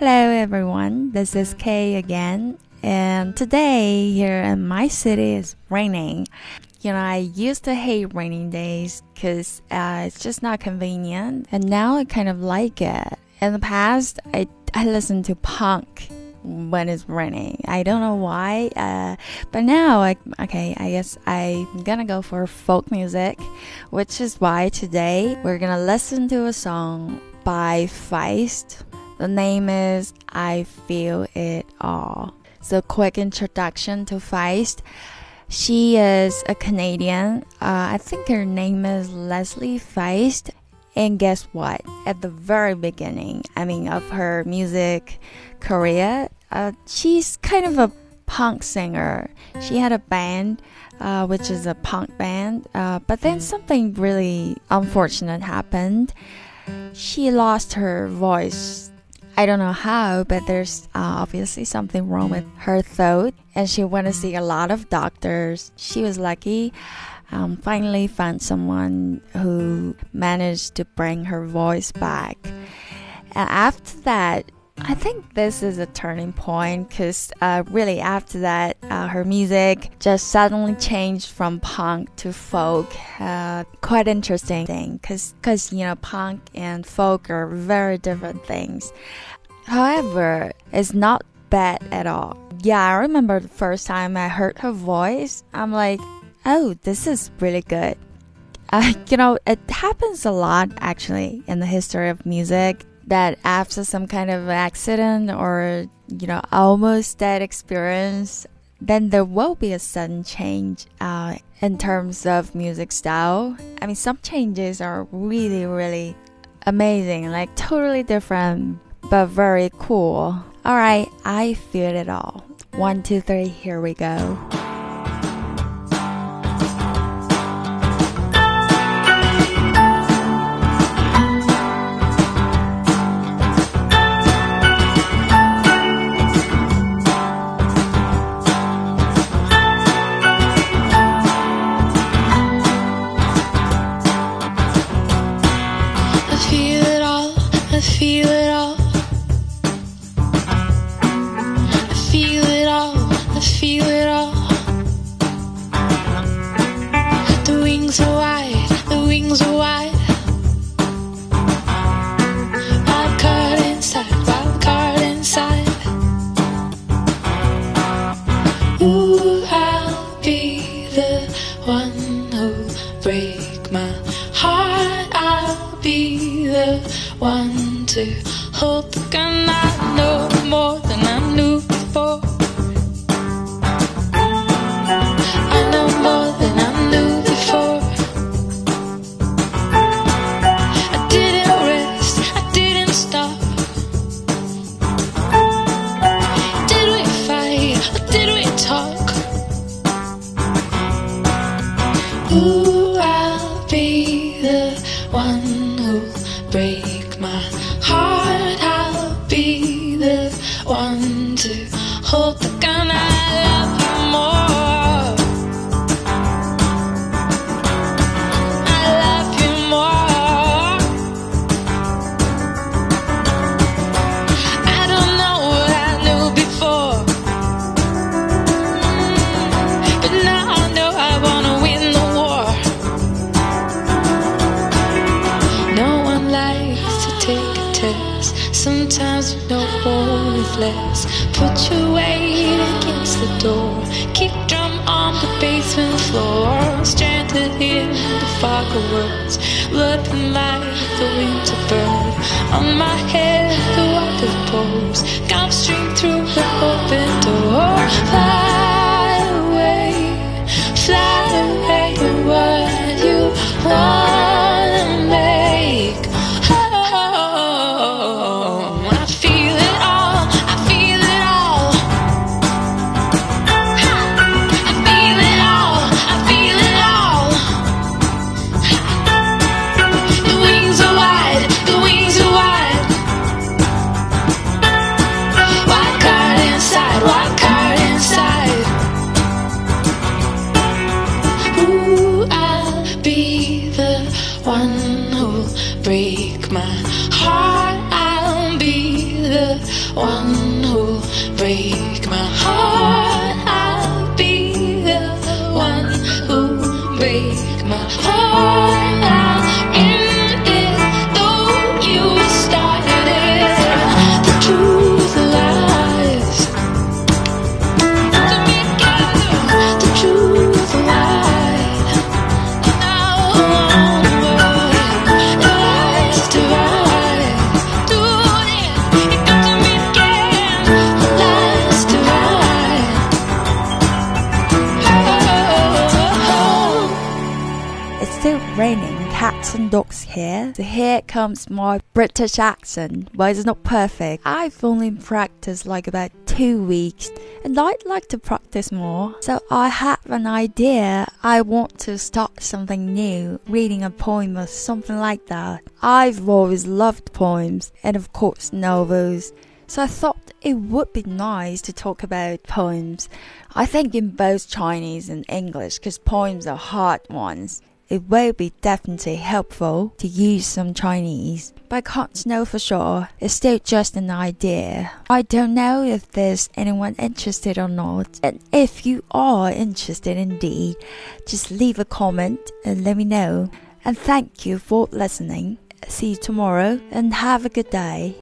Hello everyone, this is Kay again, and today here in my city is raining. You know, I used to hate raining days because uh, it's just not convenient, and now I kind of like it. In the past, I, I listened to punk when it's raining. I don't know why, uh, but now, I, okay, I guess I'm gonna go for folk music, which is why today we're gonna listen to a song by Feist. The name is I Feel It All. So, quick introduction to Feist. She is a Canadian. Uh, I think her name is Leslie Feist. And guess what? At the very beginning, I mean, of her music career, uh, she's kind of a punk singer. She had a band, uh, which is a punk band, uh, but then something really unfortunate happened. She lost her voice I don't know how, but there's uh, obviously something wrong with her throat, and she went to see a lot of doctors. She was lucky. Um, finally found someone who managed to bring her voice back. And after that, I think this is a turning point because uh, really after that, uh, her music just suddenly changed from punk to folk. Uh, quite interesting thing because because you know punk and folk are very different things. However, it's not bad at all. Yeah, I remember the first time I heard her voice, I'm like, oh, this is really good. Uh, you know, it happens a lot actually in the history of music that after some kind of accident or, you know, almost dead experience, then there will be a sudden change uh, in terms of music style. I mean, some changes are really, really amazing, like totally different but very cool. Alright, I feel it all. One, two, three, here we go. feel to hold the. I know more than I knew before. I know more than I knew before. I didn't rest, I didn't stop. Did we fight did we talk? Ooh, I'll be the one who breaks. there's no more left. Put your weight against the door. Kick drum on the basement floor. Stranded in the fog of words. Looking like the winter bird. On my head, the water pours. One who'll break and dogs here. So here comes my British accent, but it's not perfect. I've only practiced like about two weeks and I'd like to practice more. So I have an idea. I want to start something new, reading a poem or something like that. I've always loved poems and of course novels. So I thought it would be nice to talk about poems. I think in both Chinese and English because poems are hard ones. It will be definitely helpful to use some Chinese, but I can't know for sure. It's still just an idea. I don't know if there's anyone interested or not. And if you are interested indeed, just leave a comment and let me know. And thank you for listening. See you tomorrow and have a good day.